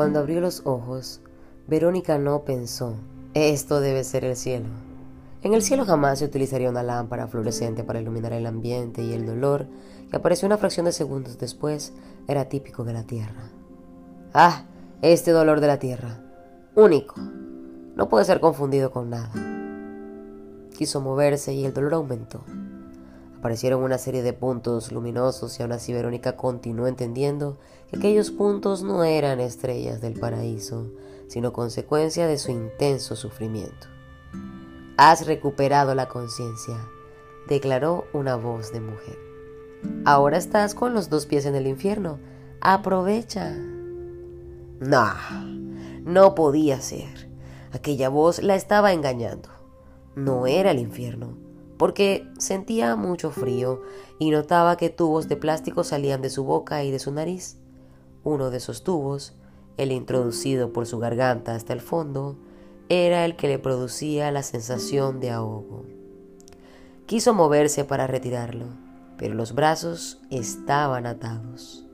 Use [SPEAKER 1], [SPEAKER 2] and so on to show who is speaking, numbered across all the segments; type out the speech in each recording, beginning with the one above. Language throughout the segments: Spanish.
[SPEAKER 1] Cuando abrió los ojos, Verónica no pensó, esto debe ser el cielo. En el cielo jamás se utilizaría una lámpara fluorescente para iluminar el ambiente y el dolor, que apareció una fracción de segundos después, era típico de la tierra. Ah, este dolor de la tierra, único, no puede ser confundido con nada. Quiso moverse y el dolor aumentó. Aparecieron una serie de puntos luminosos y aún así Verónica continuó entendiendo que aquellos puntos no eran estrellas del paraíso, sino consecuencia de su intenso sufrimiento. Has recuperado la conciencia, declaró una voz de mujer. Ahora estás con los dos pies en el infierno. Aprovecha. No, no podía ser. Aquella voz la estaba engañando. No era el infierno porque sentía mucho frío y notaba que tubos de plástico salían de su boca y de su nariz. Uno de esos tubos, el introducido por su garganta hasta el fondo, era el que le producía la sensación de ahogo. Quiso moverse para retirarlo, pero los brazos estaban atados.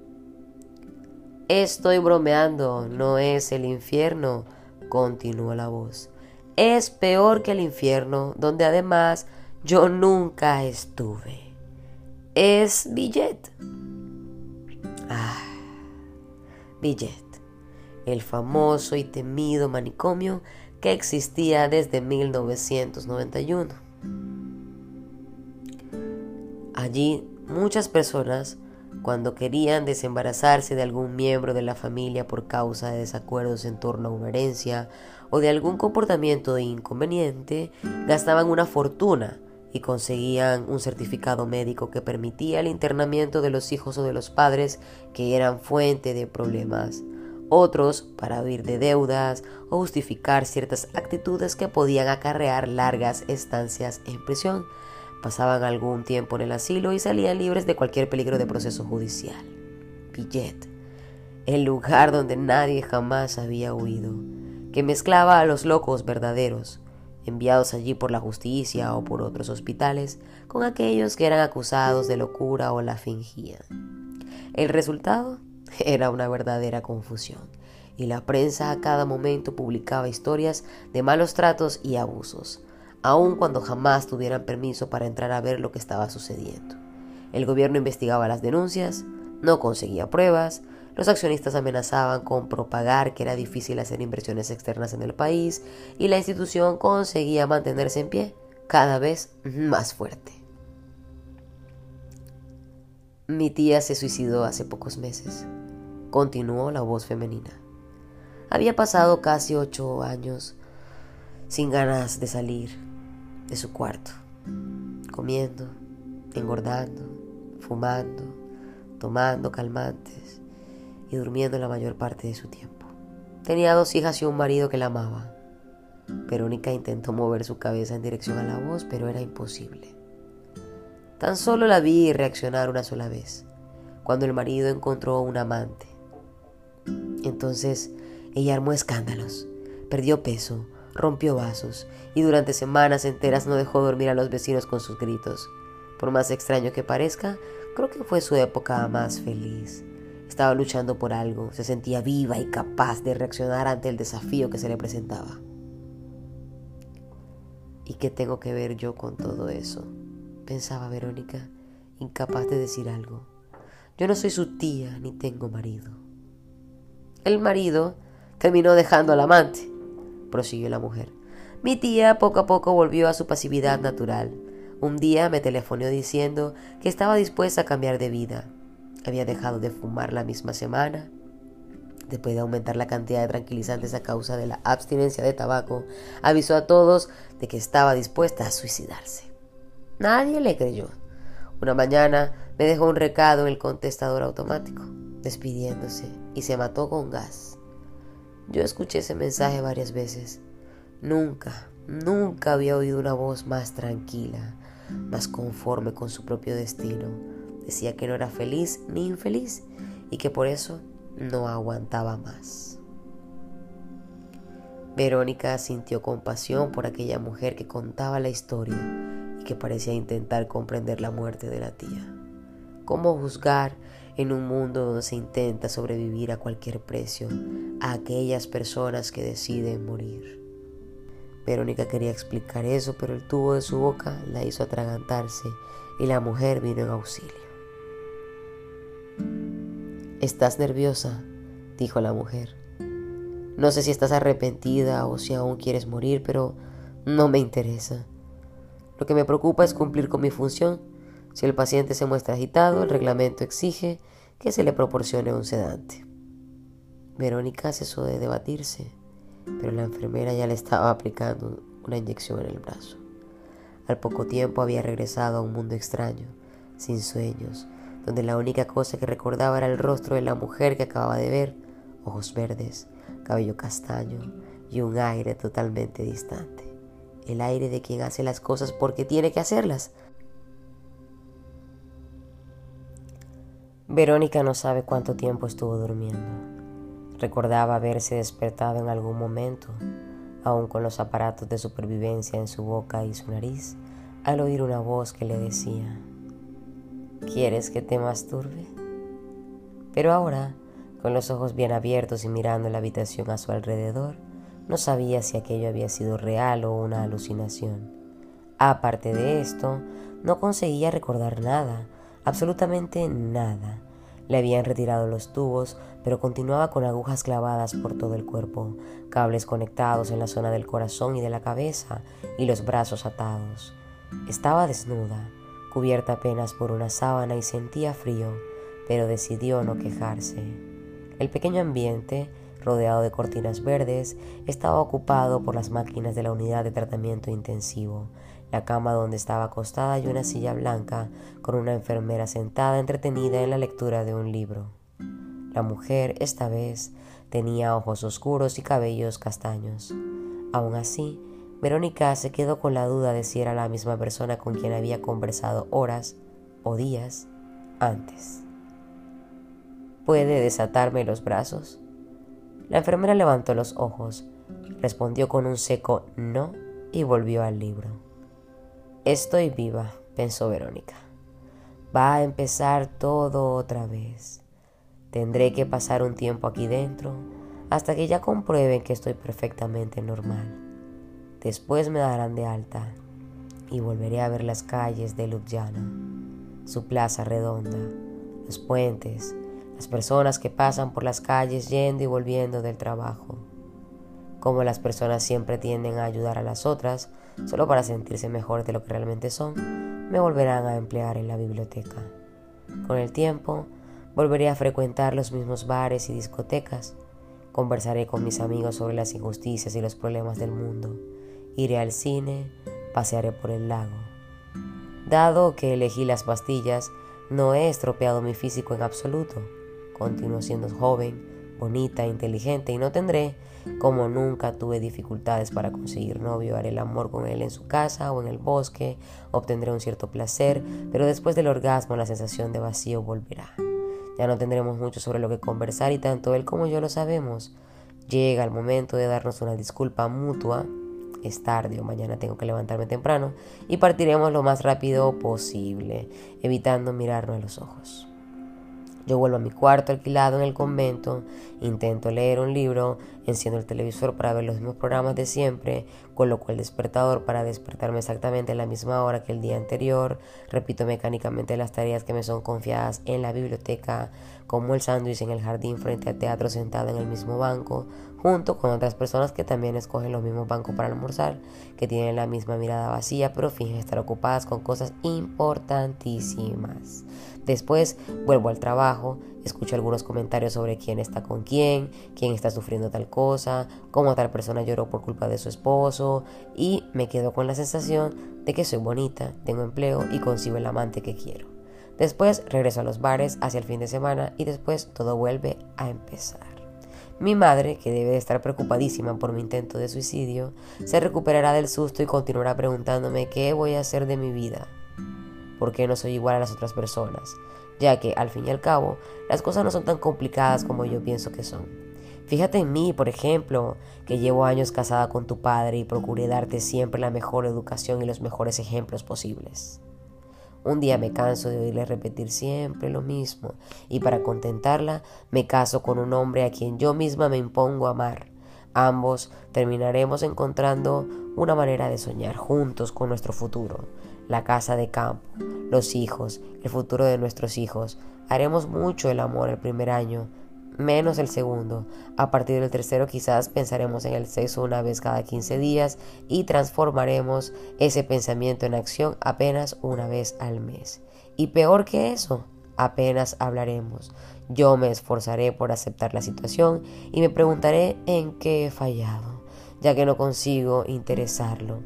[SPEAKER 1] Estoy bromeando, no es el infierno, continuó la voz. Es peor que el infierno, donde además yo nunca estuve. Es Billet. Ah, Billet, el famoso y temido manicomio que existía desde 1991. Allí muchas personas, cuando querían desembarazarse de algún miembro de la familia por causa de desacuerdos en torno a una herencia o de algún comportamiento inconveniente, gastaban una fortuna y conseguían un certificado médico que permitía el internamiento de los hijos o de los padres que eran fuente de problemas. Otros para huir de deudas o justificar ciertas actitudes que podían acarrear largas estancias en prisión. Pasaban algún tiempo en el asilo y salían libres de cualquier peligro de proceso judicial. Billet, el lugar donde nadie jamás había huido, que mezclaba a los locos verdaderos enviados allí por la justicia o por otros hospitales, con aquellos que eran acusados de locura o la fingían. El resultado era una verdadera confusión, y la prensa a cada momento publicaba historias de malos tratos y abusos, aun cuando jamás tuvieran permiso para entrar a ver lo que estaba sucediendo. El gobierno investigaba las denuncias, no conseguía pruebas, los accionistas amenazaban con propagar que era difícil hacer inversiones externas en el país y la institución conseguía mantenerse en pie cada vez más fuerte. Mi tía se suicidó hace pocos meses, continuó la voz femenina. Había pasado casi ocho años sin ganas de salir de su cuarto, comiendo, engordando, fumando, tomando calmantes y durmiendo la mayor parte de su tiempo. Tenía dos hijas y un marido que la amaba. Verónica intentó mover su cabeza en dirección a la voz, pero era imposible. Tan solo la vi reaccionar una sola vez, cuando el marido encontró un amante. Entonces ella armó escándalos, perdió peso, rompió vasos y durante semanas enteras no dejó dormir a los vecinos con sus gritos. Por más extraño que parezca, creo que fue su época más feliz. Estaba luchando por algo, se sentía viva y capaz de reaccionar ante el desafío que se le presentaba. ¿Y qué tengo que ver yo con todo eso? pensaba Verónica, incapaz de decir algo. Yo no soy su tía ni tengo marido. El marido terminó dejando al amante, prosiguió la mujer. Mi tía poco a poco volvió a su pasividad natural. Un día me telefonó diciendo que estaba dispuesta a cambiar de vida, había dejado de fumar la misma semana. Después de aumentar la cantidad de tranquilizantes a causa de la abstinencia de tabaco, avisó a todos de que estaba dispuesta a suicidarse. Nadie le creyó. Una mañana me dejó un recado en el contestador automático, despidiéndose, y se mató con gas. Yo escuché ese mensaje varias veces. Nunca, nunca había oído una voz más tranquila, más conforme con su propio destino, Decía que no era feliz ni infeliz y que por eso no aguantaba más. Verónica sintió compasión por aquella mujer que contaba la historia y que parecía intentar comprender la muerte de la tía. ¿Cómo juzgar en un mundo donde se intenta sobrevivir a cualquier precio a aquellas personas que deciden morir. Verónica quería explicar eso, pero el tubo de su boca la hizo atragantarse y la mujer vino en auxilio. ¿Estás nerviosa? dijo la mujer. No sé si estás arrepentida o si aún quieres morir, pero no me interesa. Lo que me preocupa es cumplir con mi función. Si el paciente se muestra agitado, el reglamento exige que se le proporcione un sedante. Verónica cesó de debatirse, pero la enfermera ya le estaba aplicando una inyección en el brazo. Al poco tiempo había regresado a un mundo extraño, sin sueños, donde la única cosa que recordaba era el rostro de la mujer que acababa de ver, ojos verdes, cabello castaño y un aire totalmente distante. El aire de quien hace las cosas porque tiene que hacerlas. Verónica no sabe cuánto tiempo estuvo durmiendo. Recordaba haberse despertado en algún momento, aún con los aparatos de supervivencia en su boca y su nariz, al oír una voz que le decía, ¿quieres que te masturbe? Pero ahora con los ojos bien abiertos y mirando la habitación a su alrededor, no sabía si aquello había sido real o una alucinación. Aparte de esto, no conseguía recordar nada, absolutamente nada. Le habían retirado los tubos, pero continuaba con agujas clavadas por todo el cuerpo, cables conectados en la zona del corazón y de la cabeza, y los brazos atados. Estaba desnuda, cubierta apenas por una sábana y sentía frío, pero decidió no quejarse. El pequeño ambiente, rodeado de cortinas verdes, estaba ocupado por las máquinas de la unidad de tratamiento intensivo, la cama donde estaba acostada y una silla blanca con una enfermera sentada entretenida en la lectura de un libro. La mujer, esta vez, tenía ojos oscuros y cabellos castaños. Aún así, Verónica se quedó con la duda de si era la misma persona con quien había conversado horas o días antes. ¿Puede desatarme los brazos? La enfermera levantó los ojos, respondió con un seco no y volvió al libro. Estoy viva, pensó Verónica. Va a empezar todo otra vez. Tendré que pasar un tiempo aquí dentro hasta que ya comprueben que estoy perfectamente normal. Después me darán de alta y volveré a ver las calles de Ljubljana, su plaza redonda, los puentes, las personas que pasan por las calles yendo y volviendo del trabajo. Como las personas siempre tienden a ayudar a las otras solo para sentirse mejor de lo que realmente son, me volverán a emplear en la biblioteca. Con el tiempo, volveré a frecuentar los mismos bares y discotecas. Conversaré con mis amigos sobre las injusticias y los problemas del mundo. Iré al cine, pasearé por el lago. Dado que elegí las pastillas, no he estropeado mi físico en absoluto. Continúo siendo joven, bonita, inteligente y no tendré, como nunca tuve dificultades para conseguir novio, haré el amor con él en su casa o en el bosque, obtendré un cierto placer, pero después del orgasmo la sensación de vacío volverá. Ya no tendremos mucho sobre lo que conversar y tanto él como yo lo sabemos. Llega el momento de darnos una disculpa mutua. Es tarde o mañana tengo que levantarme temprano y partiremos lo más rápido posible, evitando mirarnos a los ojos. Yo vuelvo a mi cuarto alquilado en el convento, intento leer un libro, enciendo el televisor para ver los mismos programas de siempre, coloco el despertador para despertarme exactamente a la misma hora que el día anterior, repito mecánicamente las tareas que me son confiadas en la biblioteca, como el sándwich en el jardín frente al teatro sentado en el mismo banco, junto con otras personas que también escogen los mismos bancos para almorzar, que tienen la misma mirada vacía, pero fingen estar ocupadas con cosas importantísimas. Después vuelvo al trabajo, escucho algunos comentarios sobre quién está con quién, quién está sufriendo tal cosa, cómo tal persona lloró por culpa de su esposo y me quedo con la sensación de que soy bonita, tengo empleo y consigo el amante que quiero. Después regreso a los bares hacia el fin de semana y después todo vuelve a empezar. Mi madre, que debe de estar preocupadísima por mi intento de suicidio, se recuperará del susto y continuará preguntándome qué voy a hacer de mi vida. ¿Por qué no soy igual a las otras personas? Ya que, al fin y al cabo, las cosas no son tan complicadas como yo pienso que son. Fíjate en mí, por ejemplo, que llevo años casada con tu padre y procuré darte siempre la mejor educación y los mejores ejemplos posibles. Un día me canso de oírle repetir siempre lo mismo y para contentarla me caso con un hombre a quien yo misma me impongo amar. Ambos terminaremos encontrando una manera de soñar juntos con nuestro futuro, la casa de campo, los hijos, el futuro de nuestros hijos. Haremos mucho el amor el primer año, menos el segundo. A partir del tercero quizás pensaremos en el sexo una vez cada 15 días y transformaremos ese pensamiento en acción apenas una vez al mes. Y peor que eso, apenas hablaremos. Yo me esforzaré por aceptar la situación y me preguntaré en qué he fallado, ya que no consigo interesarlo.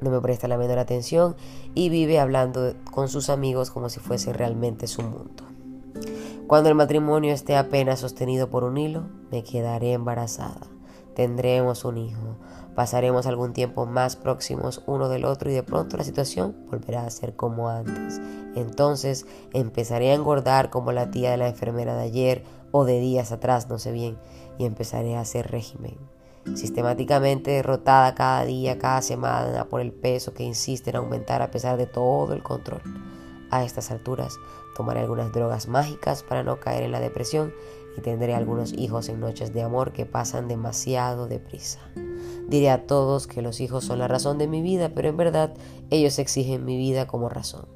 [SPEAKER 1] No me presta la menor atención y vive hablando con sus amigos como si fuese realmente su mundo. Cuando el matrimonio esté apenas sostenido por un hilo, me quedaré embarazada. Tendremos un hijo. Pasaremos algún tiempo más próximos uno del otro y de pronto la situación volverá a ser como antes. Entonces empezaré a engordar como la tía de la enfermera de ayer o de días atrás, no sé bien, y empezaré a hacer régimen. Sistemáticamente derrotada cada día, cada semana por el peso que insiste en aumentar a pesar de todo el control. A estas alturas tomaré algunas drogas mágicas para no caer en la depresión tendré algunos hijos en noches de amor que pasan demasiado deprisa. Diré a todos que los hijos son la razón de mi vida, pero en verdad ellos exigen mi vida como razón.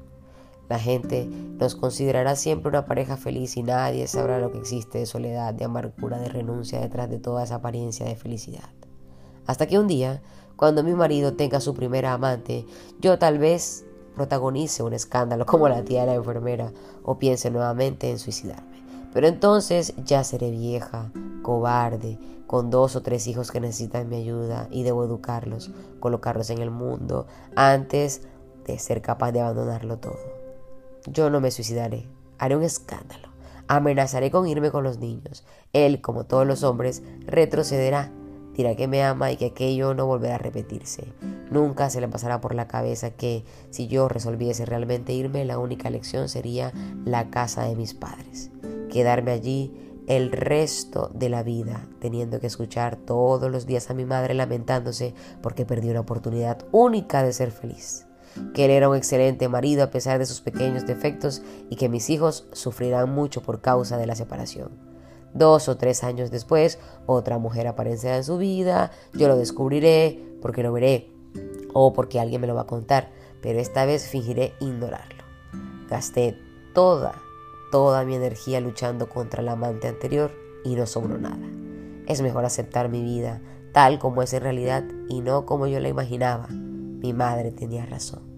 [SPEAKER 1] La gente nos considerará siempre una pareja feliz y nadie sabrá lo que existe de soledad, de amargura, de renuncia detrás de toda esa apariencia de felicidad. Hasta que un día, cuando mi marido tenga su primera amante, yo tal vez protagonice un escándalo como la tía de la enfermera o piense nuevamente en suicidarme. Pero entonces ya seré vieja, cobarde, con dos o tres hijos que necesitan mi ayuda y debo educarlos, colocarlos en el mundo antes de ser capaz de abandonarlo todo. Yo no me suicidaré, haré un escándalo, amenazaré con irme con los niños. Él, como todos los hombres, retrocederá dirá que me ama y que aquello no volverá a repetirse. Nunca se le pasará por la cabeza que si yo resolviese realmente irme, la única elección sería la casa de mis padres. Quedarme allí el resto de la vida, teniendo que escuchar todos los días a mi madre lamentándose porque perdió una oportunidad única de ser feliz. Que él era un excelente marido a pesar de sus pequeños defectos y que mis hijos sufrirán mucho por causa de la separación. Dos o tres años después, otra mujer aparecerá en su vida, yo lo descubriré porque lo veré o porque alguien me lo va a contar, pero esta vez fingiré ignorarlo. Gasté toda, toda mi energía luchando contra el amante anterior y no sobró nada. Es mejor aceptar mi vida tal como es en realidad y no como yo la imaginaba. Mi madre tenía razón.